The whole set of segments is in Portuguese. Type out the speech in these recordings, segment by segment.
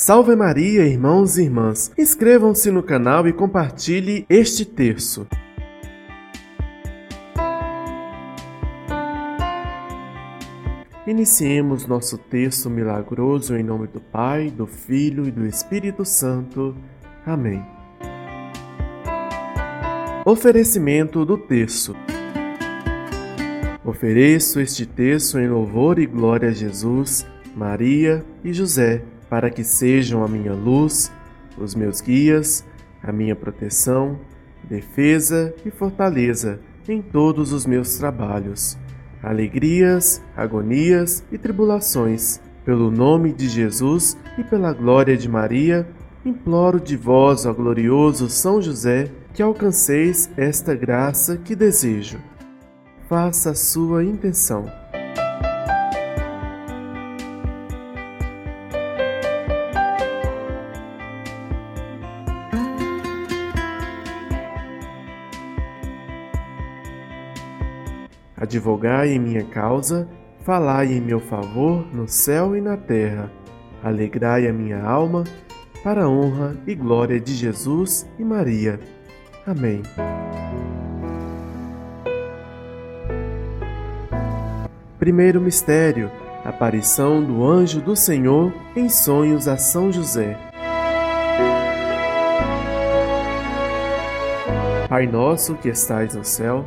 Salve Maria, irmãos e irmãs. Inscrevam-se no canal e compartilhe este terço. Iniciemos nosso texto milagroso em nome do Pai, do Filho e do Espírito Santo. Amém. Oferecimento do terço. Ofereço este terço em louvor e glória a Jesus, Maria e José para que sejam a minha luz, os meus guias, a minha proteção, defesa e fortaleza em todos os meus trabalhos, alegrias, agonias e tribulações. Pelo nome de Jesus e pela glória de Maria, imploro de vós, ó glorioso São José, que alcanceis esta graça que desejo. Faça a sua intenção. Advogai em minha causa, falai em meu favor no céu e na terra. Alegrai a minha alma, para a honra e glória de Jesus e Maria. Amém. Primeiro mistério: aparição do anjo do Senhor em sonhos a São José. Pai nosso que estais no céu,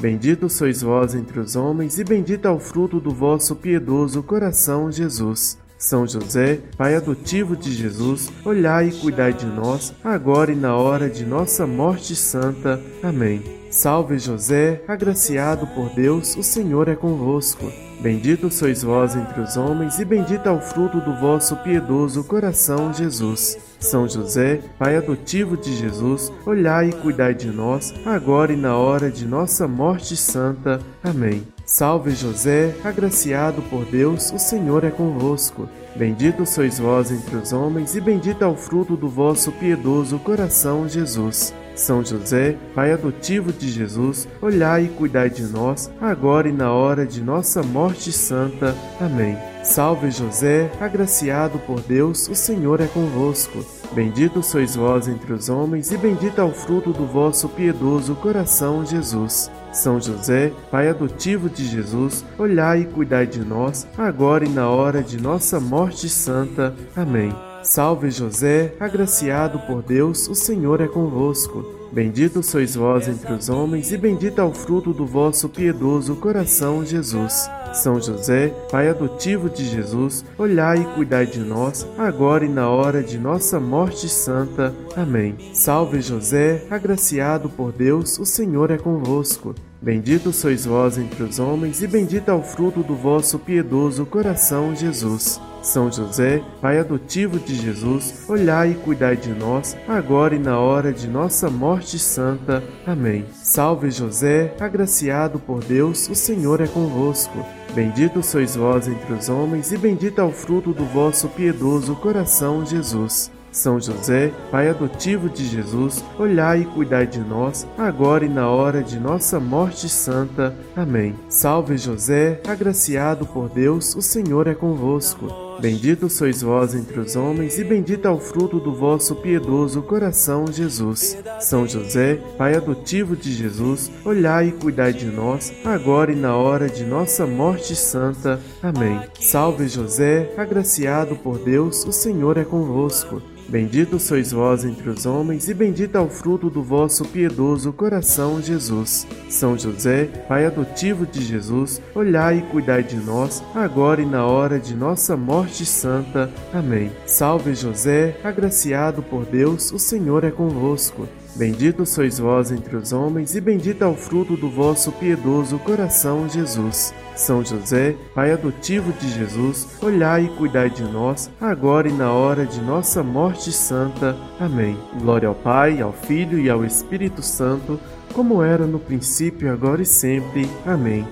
Bendito sois vós entre os homens, e bendito é o fruto do vosso piedoso coração, Jesus. São José, Pai adotivo de Jesus, olhai e cuidai de nós, agora e na hora de nossa morte santa. Amém. Salve José, agraciado por Deus, o Senhor é convosco. Bendito sois vós entre os homens, e bendito é o fruto do vosso piedoso coração, Jesus. São José, Pai adotivo de Jesus, olhai e cuidai de nós, agora e na hora de nossa morte santa. Amém. Salve José, agraciado por Deus, o Senhor é convosco. Bendito sois vós entre os homens, e bendito é o fruto do vosso piedoso coração, Jesus. São José, Pai adotivo de Jesus, olhai e cuidai de nós, agora e na hora de nossa morte santa. Amém. Salve José, agraciado por Deus, o Senhor é convosco. Bendito sois vós entre os homens, e bendito é o fruto do vosso piedoso coração, Jesus. São José, Pai adotivo de Jesus, olhai e cuidai de nós, agora e na hora de nossa morte santa. Amém. Salve José, agraciado por Deus, o Senhor é convosco. Bendito sois vós entre os homens, e bendito é o fruto do vosso piedoso coração, Jesus. São José, Pai adotivo de Jesus, olhai e cuidai de nós, agora e na hora de nossa morte santa. Amém. Salve José, agraciado por Deus, o Senhor é convosco. Bendito sois vós entre os homens, e bendito é o fruto do vosso piedoso coração, Jesus. São José, Pai adotivo de Jesus, olhai e cuidai de nós, agora e na hora de nossa morte santa. Amém. Salve José, agraciado por Deus, o Senhor é convosco. Bendito sois vós entre os homens, e bendito é o fruto do vosso piedoso coração, Jesus. São José, Pai adotivo de Jesus, olhai e cuidai de nós, agora e na hora de nossa morte santa. Amém. Salve José, agraciado por Deus, o Senhor é convosco. Bendito sois vós entre os homens, e bendito é o fruto do vosso piedoso coração, Jesus. São José, Pai adotivo de Jesus, olhai e cuidai de nós, agora e na hora de nossa morte santa. Amém. Salve José, agraciado por Deus, o Senhor é convosco. Bendito sois vós entre os homens, e bendito é o fruto do vosso piedoso coração, Jesus. São José, Pai adotivo de Jesus, olhai e cuidai de nós, agora e na hora de nossa morte santa. Amém. Salve José, agraciado por Deus, o Senhor é convosco. Bendito sois vós entre os homens, e bendito é o fruto do vosso piedoso coração, Jesus. São José, Pai adotivo de Jesus, olhai e cuidai de nós, agora e na hora de nossa morte santa. Amém. Glória ao Pai, ao Filho e ao Espírito Santo, como era no princípio, agora e sempre. Amém.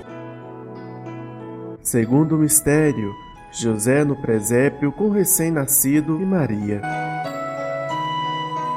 Segundo mistério, José no presépio com recém-nascido e Maria.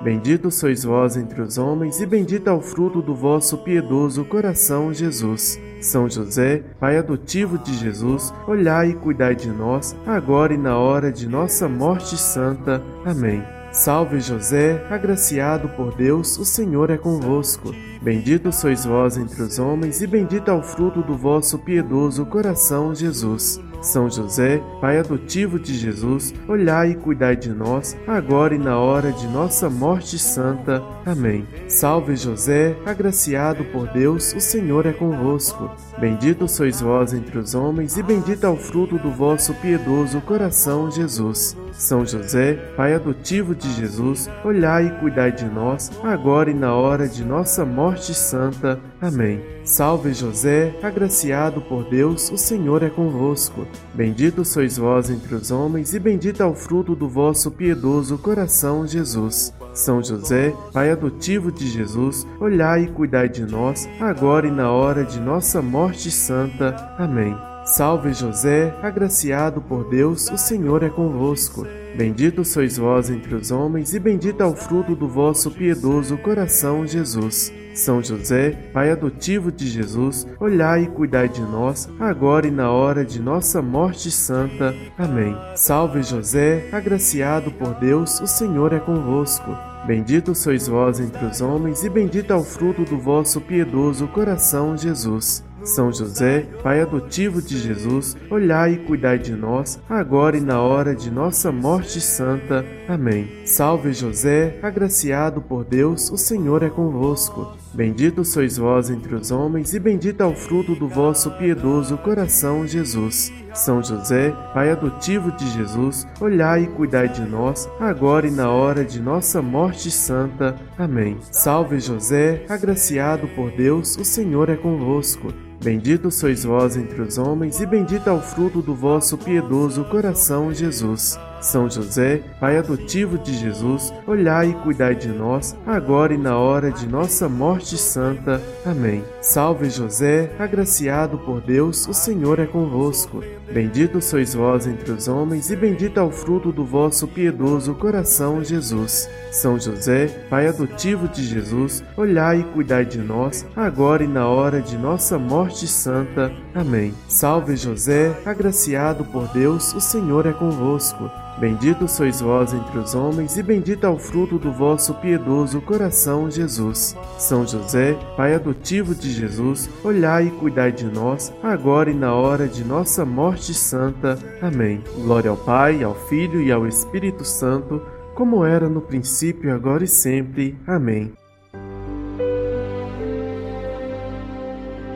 Bendito sois vós entre os homens, e bendito é o fruto do vosso piedoso coração, Jesus. São José, Pai adotivo de Jesus, olhai e cuidai de nós, agora e na hora de nossa morte santa. Amém. Salve José, agraciado por Deus, o Senhor é convosco. Bendito sois vós entre os homens, e bendito é o fruto do vosso piedoso coração, Jesus. São José, Pai adotivo de Jesus, olhai e cuidai de nós, agora e na hora de nossa morte santa. Amém. Salve José, agraciado por Deus, o Senhor é convosco. Bendito sois vós entre os homens, e bendito é o fruto do vosso piedoso coração, Jesus. São José, Pai adotivo de Jesus, olhai e cuidai de nós, agora e na hora de nossa morte santa. Amém. Salve José, agraciado por Deus, o Senhor é convosco. Bendito sois vós entre os homens, e bendito é o fruto do vosso piedoso coração, Jesus. São José, Pai adotivo de Jesus, olhai e cuidai de nós, agora e na hora de nossa morte santa. Amém. Salve José, agraciado por Deus, o Senhor é convosco. Bendito sois vós entre os homens, e bendito é o fruto do vosso piedoso coração, Jesus. São José, Pai adotivo de Jesus, olhai e cuidai de nós, agora e na hora de nossa morte santa. Amém. Salve José, agraciado por Deus, o Senhor é convosco. Bendito sois vós entre os homens, e bendito é o fruto do vosso piedoso coração, Jesus. São José, Pai adotivo de Jesus, olhai e cuidai de nós, agora e na hora de nossa morte santa. Amém. Salve José, agraciado por Deus, o Senhor é convosco. Bendito sois vós entre os homens, e bendito é o fruto do vosso piedoso coração, Jesus. São José, Pai adotivo de Jesus, olhai e cuidai de nós, agora e na hora de nossa morte santa. Amém. Salve José, agraciado por Deus, o Senhor é convosco. Bendito sois vós entre os homens, e bendito é o fruto do vosso piedoso coração, Jesus. São José, Pai adotivo de Jesus, olhai e cuidai de nós, agora e na hora de nossa morte santa. Amém. Salve José, agraciado por Deus, o Senhor é convosco. Bendito sois vós entre os homens, e bendito é o fruto do vosso piedoso coração, Jesus. São José, Pai adotivo de Jesus, olhai e cuidai de nós, agora e na hora de nossa morte santa. Amém. Salve José, agraciado por Deus, o Senhor é convosco. Bendito sois vós entre os homens, e bendito é o fruto do vosso piedoso coração, Jesus. São José, Pai adotivo de Jesus, olhai e cuidai de nós, agora e na hora de nossa morte santa. Amém. Glória ao Pai, ao Filho e ao Espírito Santo, como era no princípio, agora e sempre. Amém.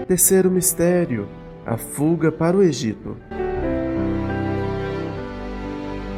Terceiro mistério: a fuga para o Egito.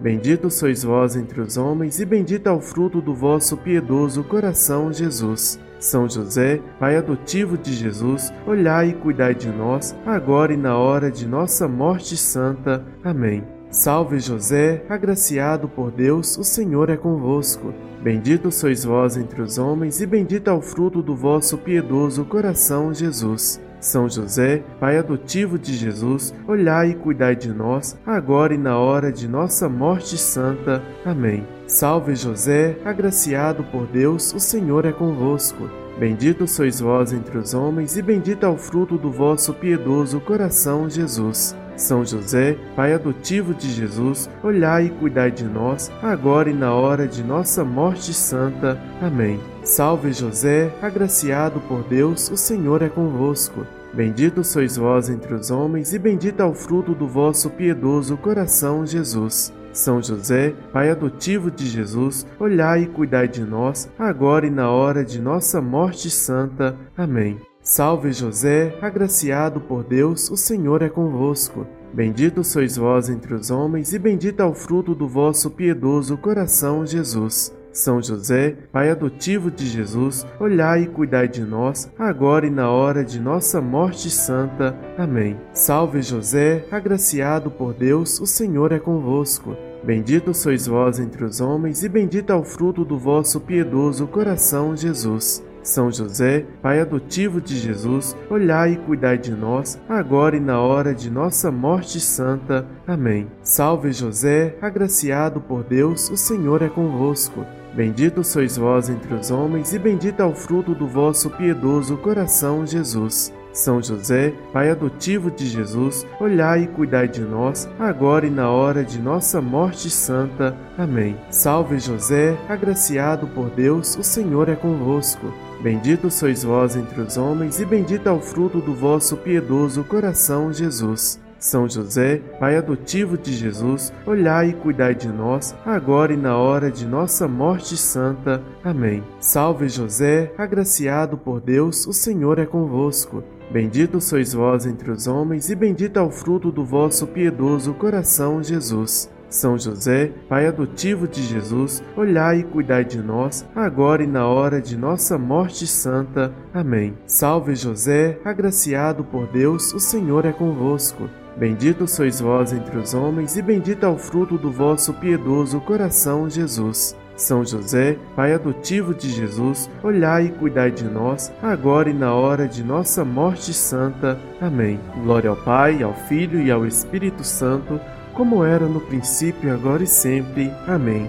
Bendito sois vós entre os homens, e bendito é o fruto do vosso piedoso coração, Jesus. São José, Pai adotivo de Jesus, olhai e cuidai de nós, agora e na hora de nossa morte santa. Amém. Salve José, agraciado por Deus, o Senhor é convosco. Bendito sois vós entre os homens, e bendito é o fruto do vosso piedoso coração, Jesus. São José, Pai adotivo de Jesus, olhai e cuidai de nós, agora e na hora de nossa morte santa. Amém. Salve José, agraciado por Deus, o Senhor é convosco. Bendito sois vós entre os homens, e bendito é o fruto do vosso piedoso coração, Jesus. São José, Pai adotivo de Jesus, olhai e cuidai de nós, agora e na hora de nossa morte santa. Amém. Salve José, agraciado por Deus, o Senhor é convosco. Bendito sois vós entre os homens, e bendito é o fruto do vosso piedoso coração, Jesus. São José, Pai adotivo de Jesus, olhai e cuidai de nós, agora e na hora de nossa morte santa. Amém. Salve José, agraciado por Deus, o Senhor é convosco. Bendito sois vós entre os homens, e bendito é o fruto do vosso piedoso coração, Jesus. São José, Pai adotivo de Jesus, olhai e cuidai de nós, agora e na hora de nossa morte santa. Amém. Salve José, agraciado por Deus, o Senhor é convosco. Bendito sois vós entre os homens, e bendito é o fruto do vosso piedoso coração, Jesus. São José, Pai adotivo de Jesus, olhai e cuidai de nós, agora e na hora de nossa morte santa. Amém. Salve José, agraciado por Deus, o Senhor é convosco. Bendito sois vós entre os homens, e bendito é o fruto do vosso piedoso coração, Jesus. São José, Pai adotivo de Jesus, olhai e cuidai de nós, agora e na hora de nossa morte santa. Amém. Salve José, agraciado por Deus, o Senhor é convosco. Bendito sois vós entre os homens, e bendito é o fruto do vosso piedoso coração, Jesus. São José, Pai adotivo de Jesus, olhai e cuidai de nós, agora e na hora de nossa morte santa. Amém. Salve José, agraciado por Deus, o Senhor é convosco. Bendito sois vós entre os homens, e bendito é o fruto do vosso piedoso coração, Jesus. São José, Pai adotivo de Jesus, olhai e cuidai de nós, agora e na hora de nossa morte santa. Amém. Salve José, agraciado por Deus, o Senhor é convosco. Bendito sois vós entre os homens, e bendito é o fruto do vosso piedoso coração, Jesus. São José, Pai adotivo de Jesus, olhai e cuidai de nós, agora e na hora de nossa morte santa. Amém. Glória ao Pai, ao Filho e ao Espírito Santo, como era no princípio, agora e sempre. Amém.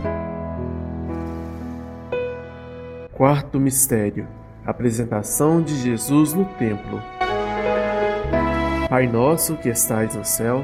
Quarto mistério: Apresentação de Jesus no templo. Pai nosso que estais no céu,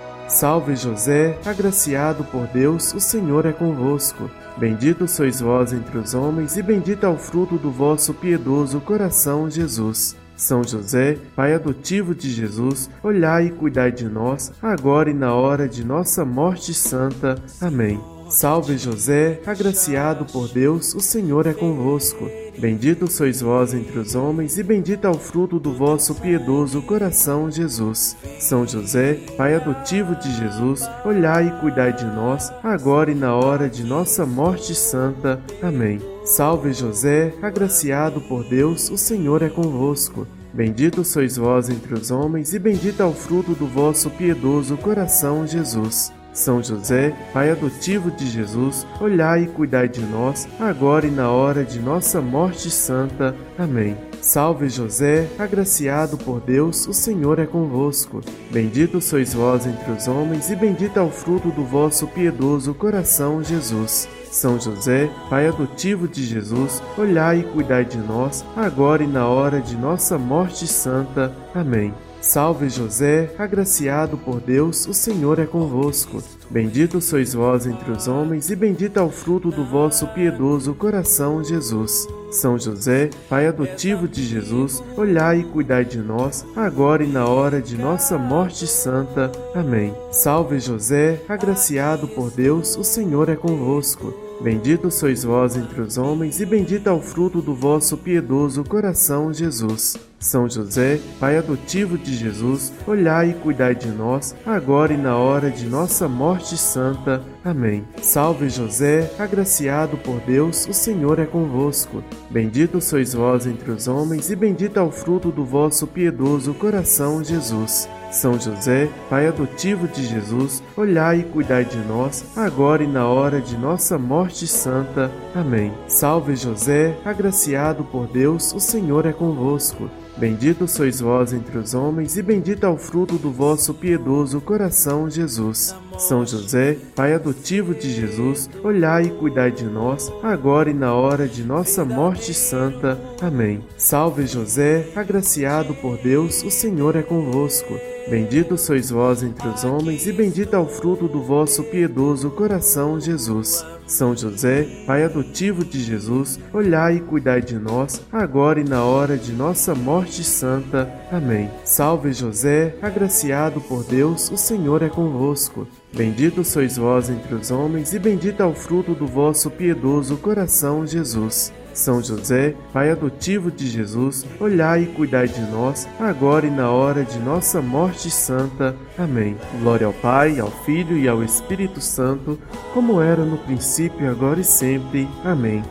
Salve José, agraciado por Deus, o Senhor é convosco. Bendito sois vós entre os homens, e bendito é o fruto do vosso piedoso coração, Jesus. São José, Pai adotivo de Jesus, olhai e cuidai de nós, agora e na hora de nossa morte santa. Amém. Salve José, agraciado por Deus, o Senhor é convosco. Bendito sois vós entre os homens, e bendito é o fruto do vosso piedoso coração, Jesus. São José, Pai adotivo de Jesus, olhai e cuidai de nós, agora e na hora de nossa morte santa. Amém. Salve José, agraciado por Deus, o Senhor é convosco. Bendito sois vós entre os homens, e bendito é o fruto do vosso piedoso coração, Jesus. São José, Pai adotivo de Jesus, olhai e cuidai de nós, agora e na hora de nossa morte santa. Amém. Salve José, agraciado por Deus, o Senhor é convosco. Bendito sois vós entre os homens, e bendito é o fruto do vosso piedoso coração, Jesus. São José, Pai adotivo de Jesus, olhai e cuidai de nós, agora e na hora de nossa morte santa. Amém. Salve José, agraciado por Deus, o Senhor é convosco. Bendito sois vós entre os homens, e bendito é o fruto do vosso piedoso coração, Jesus. São José, Pai adotivo de Jesus, olhai e cuidai de nós, agora e na hora de nossa morte santa. Amém. Salve José, agraciado por Deus, o Senhor é convosco. Bendito sois vós entre os homens, e bendito é o fruto do vosso piedoso coração, Jesus. São José, Pai adotivo de Jesus, olhai e cuidai de nós, agora e na hora de nossa morte santa. Amém. Salve José, agraciado por Deus, o Senhor é convosco. Bendito sois vós entre os homens, e bendito é o fruto do vosso piedoso coração, Jesus. São José, Pai adotivo de Jesus, olhai e cuidai de nós, agora e na hora de nossa morte santa. Amém. Salve José, agraciado por Deus, o Senhor é convosco. Bendito sois vós entre os homens, e bendito é o fruto do vosso piedoso coração, Jesus. São José, Pai adotivo de Jesus, olhai e cuidai de nós, agora e na hora de nossa morte santa. Amém. Salve José, agraciado por Deus, o Senhor é convosco. Bendito sois vós entre os homens, e bendito é o fruto do vosso piedoso coração, Jesus. São José, Pai adotivo de Jesus, olhai e cuidai de nós, agora e na hora de nossa morte santa. Amém. Salve José, agraciado por Deus, o Senhor é convosco. Bendito sois vós entre os homens, e bendito é o fruto do vosso piedoso coração, Jesus. São José, Pai adotivo de Jesus, olhai e cuidai de nós, agora e na hora de nossa morte santa. Amém. Glória ao Pai, ao Filho e ao Espírito Santo, como era no princípio, agora e sempre. Amém.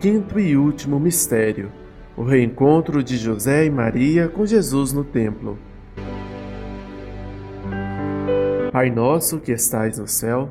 Quinto e último mistério: o reencontro de José e Maria com Jesus no templo. Pai nosso que estais no céu,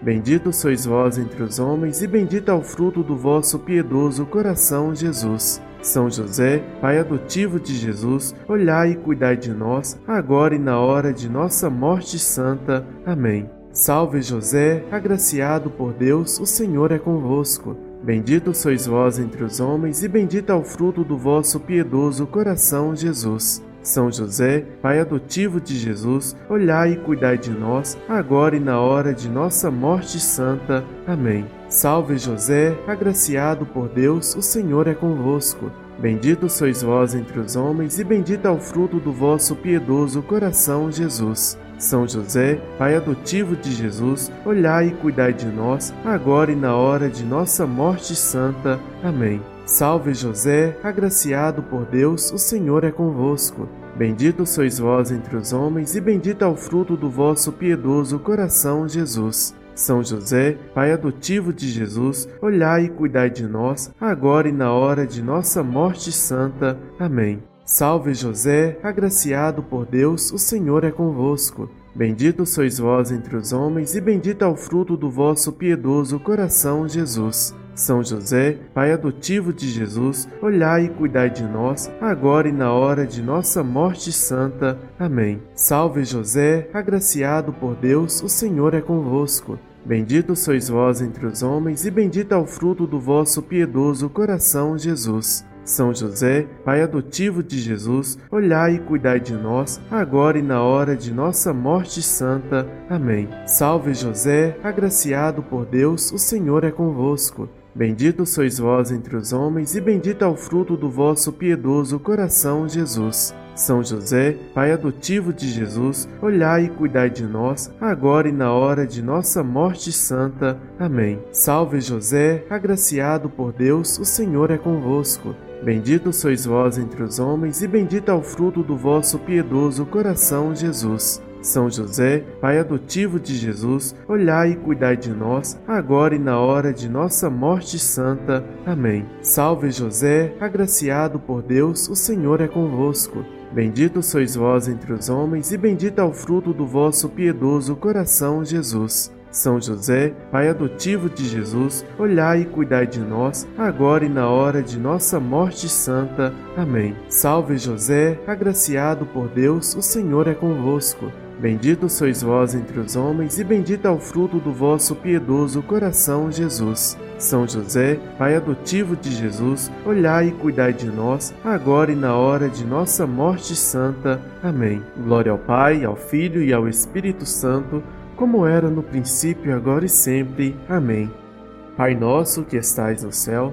Bendito sois vós entre os homens, e bendito é o fruto do vosso piedoso coração, Jesus. São José, Pai adotivo de Jesus, olhai e cuidai de nós, agora e na hora de nossa morte santa. Amém. Salve José, agraciado por Deus, o Senhor é convosco. Bendito sois vós entre os homens, e bendito é o fruto do vosso piedoso coração, Jesus. São José, Pai adotivo de Jesus, olhai e cuidai de nós, agora e na hora de nossa morte santa. Amém. Salve José, agraciado por Deus, o Senhor é convosco. Bendito sois vós entre os homens, e bendito é o fruto do vosso piedoso coração, Jesus. São José, Pai adotivo de Jesus, olhai e cuidai de nós, agora e na hora de nossa morte santa. Amém. Salve José, agraciado por Deus, o Senhor é convosco. Bendito sois vós entre os homens, e bendito é o fruto do vosso piedoso coração, Jesus. São José, Pai adotivo de Jesus, olhai e cuidai de nós, agora e na hora de nossa morte santa. Amém. Salve José, agraciado por Deus, o Senhor é convosco. Bendito sois vós entre os homens, e bendito é o fruto do vosso piedoso coração, Jesus. São José, Pai adotivo de Jesus, olhai e cuidai de nós, agora e na hora de nossa morte santa. Amém. Salve José, agraciado por Deus, o Senhor é convosco. Bendito sois vós entre os homens, e bendito é o fruto do vosso piedoso coração, Jesus. São José, Pai adotivo de Jesus, olhai e cuidai de nós, agora e na hora de nossa morte santa. Amém. Salve José, agraciado por Deus, o Senhor é convosco. Bendito sois vós entre os homens, e bendito é o fruto do vosso piedoso coração, Jesus. São José, Pai adotivo de Jesus, olhai e cuidai de nós, agora e na hora de nossa morte santa. Amém. Salve José, agraciado por Deus, o Senhor é convosco. Bendito sois vós entre os homens, e bendito é o fruto do vosso piedoso coração, Jesus. São José, Pai adotivo de Jesus, olhai e cuidai de nós, agora e na hora de nossa morte santa. Amém. Salve José, agraciado por Deus, o Senhor é convosco. Bendito sois vós entre os homens, e bendito é o fruto do vosso piedoso coração, Jesus. São José, Pai adotivo de Jesus, olhai e cuidai de nós, agora e na hora de nossa morte santa. Amém. Salve José, agraciado por Deus, o Senhor é convosco. Bendito sois vós entre os homens, e bendito é o fruto do vosso piedoso coração, Jesus. São José, Pai adotivo de Jesus, olhai e cuidai de nós, agora e na hora de nossa morte santa. Amém. Glória ao Pai, ao Filho e ao Espírito Santo, como era no princípio, agora e sempre. Amém. Pai nosso que estais no céu,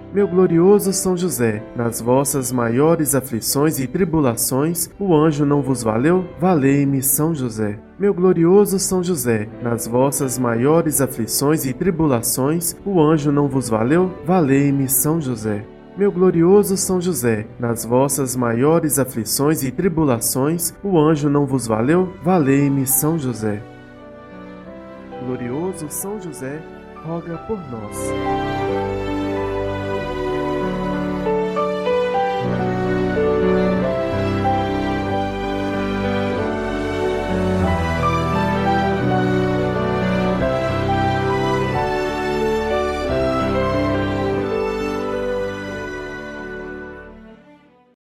Meu glorioso São José, nas vossas maiores aflições e tribulações, o anjo não vos valeu? Valei-me, São José. Meu glorioso São José, nas vossas maiores aflições e tribulações, o anjo não vos valeu? Valei-me, São José. Meu glorioso São José, nas vossas maiores aflições e tribulações, o anjo não vos valeu? Valei-me, São José. Glorioso São José, roga por nós.